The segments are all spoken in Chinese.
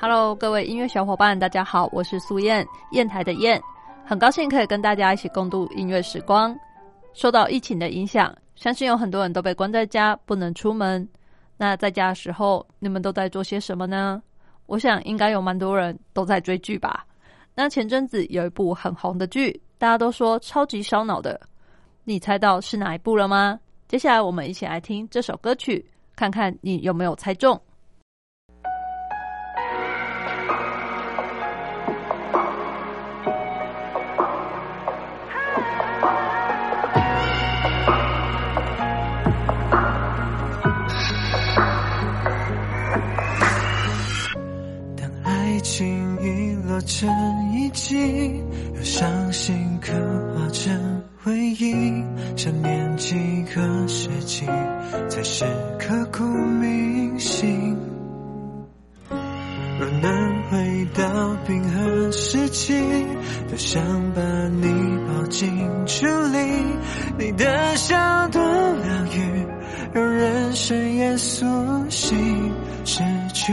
Hello，各位音乐小伙伴，大家好，我是苏燕，燕台的燕，很高兴可以跟大家一起共度音乐时光。受到疫情的影响，相信有很多人都被关在家，不能出门。那在家的时候，你们都在做些什么呢？我想应该有蛮多人都在追剧吧。那前阵子有一部很红的剧，大家都说超级烧脑的。你猜到是哪一部了吗？接下来我们一起来听这首歌曲，看看你有没有猜中。爱情遗落成遗迹，有伤心刻画成。回忆，想念几个世纪，才是刻骨铭心。若能回到冰河时期，多想把你抱进处理。你的笑多疗愈，让人生也苏醒。失去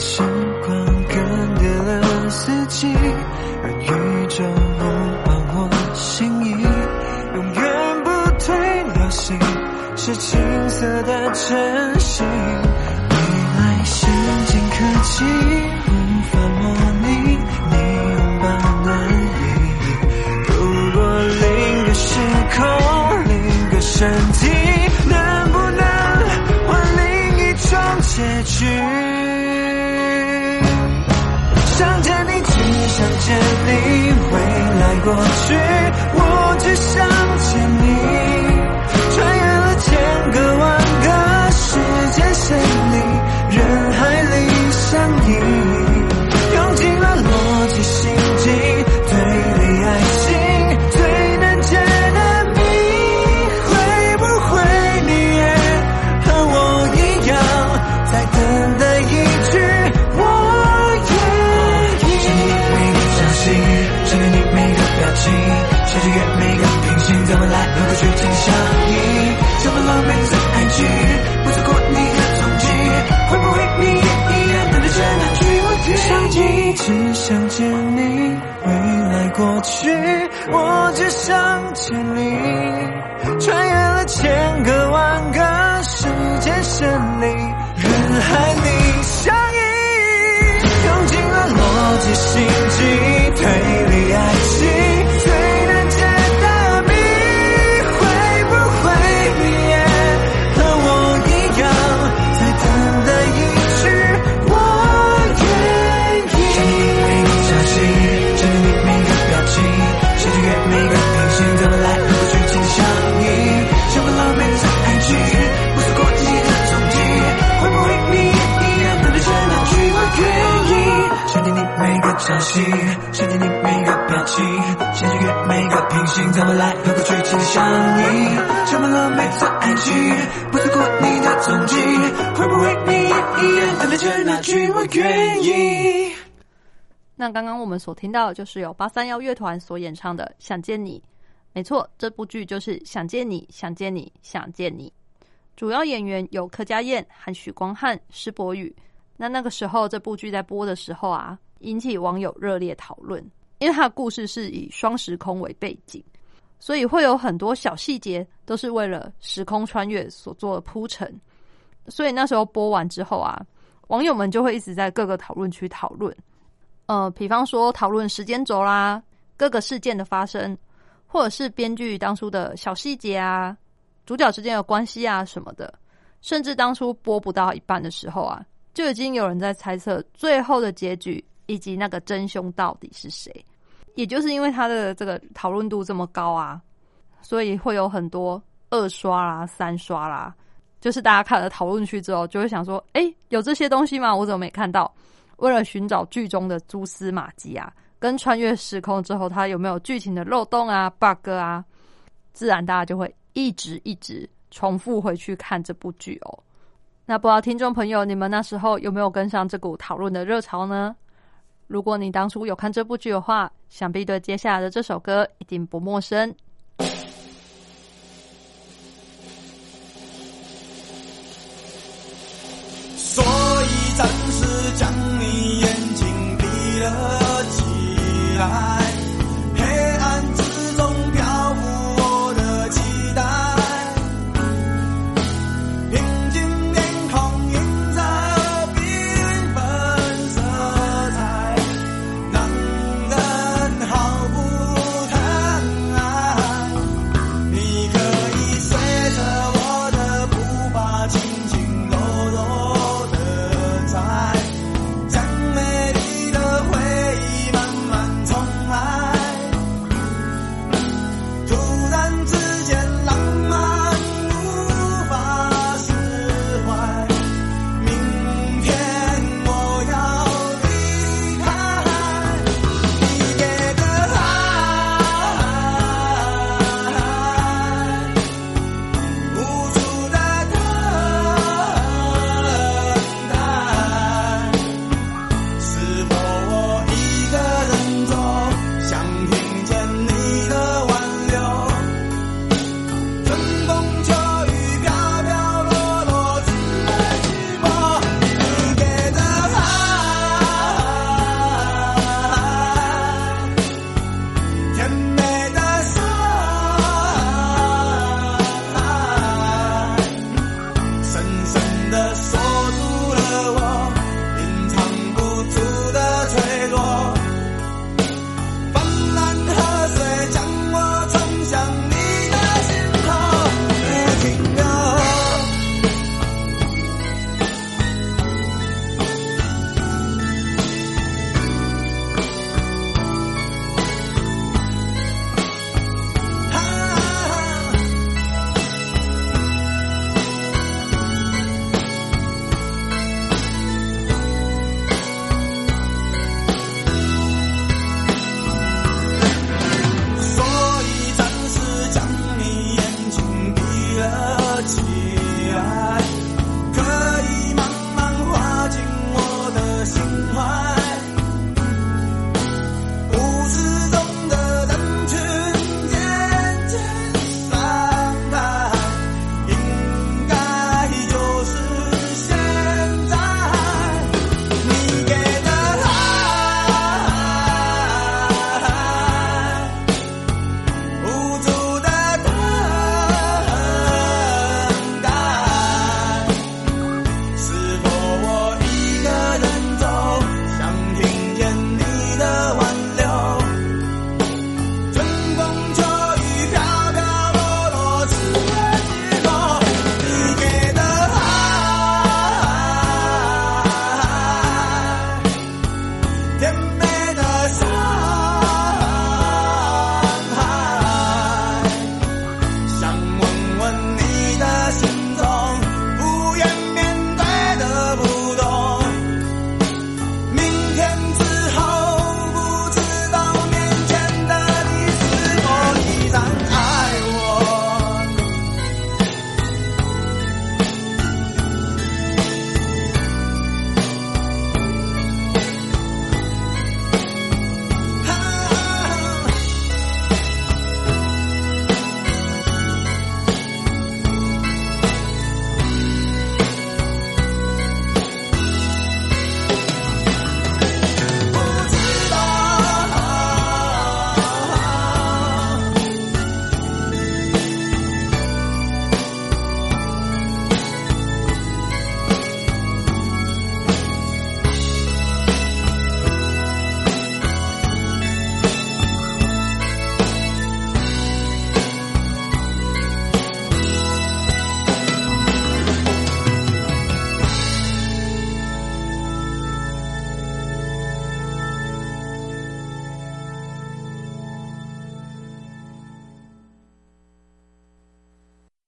时光更迭了四季，让宇宙呼唤我心意，永远不退流行，是青涩的真心。未来先进科技去，我只想见你。穿越了千个万个时间线里，人海里相依，用尽了逻辑心机每个消息，想念你每个表情，想穿越每个平行，怎么来能够去进相依？这么狼狈的爱情，不错过你的踪迹，会不会你也一样等待着那句，我愿意。那刚刚我们所听到就是由八三幺乐团所演唱的《想见你》。没错，这部剧就是《想见你，想见你，想见你》。主要演员有柯佳燕、韩许光汉、施柏宇。那那个时候，这部剧在播的时候啊，引起网友热烈讨论，因为它的故事是以双时空为背景，所以会有很多小细节都是为了时空穿越所做的铺陈。所以那时候播完之后啊，网友们就会一直在各个讨论区讨论，呃，比方说讨论时间轴啦、各个事件的发生，或者是编剧当初的小细节啊、主角之间的关系啊什么的，甚至当初播不到一半的时候啊。就已经有人在猜测最后的结局以及那个真凶到底是谁，也就是因为他的这个讨论度这么高啊，所以会有很多二刷啦、三刷啦，就是大家看了讨论区之后，就会想说：哎，有这些东西吗？我怎么没看到？为了寻找剧中的蛛丝马迹啊，跟穿越时空之后它有没有剧情的漏洞啊、bug 啊，自然大家就会一直一直重复回去看这部剧哦。那不知道听众朋友，你们那时候有没有跟上这股讨论的热潮呢？如果你当初有看这部剧的话，想必对接下来的这首歌一定不陌生。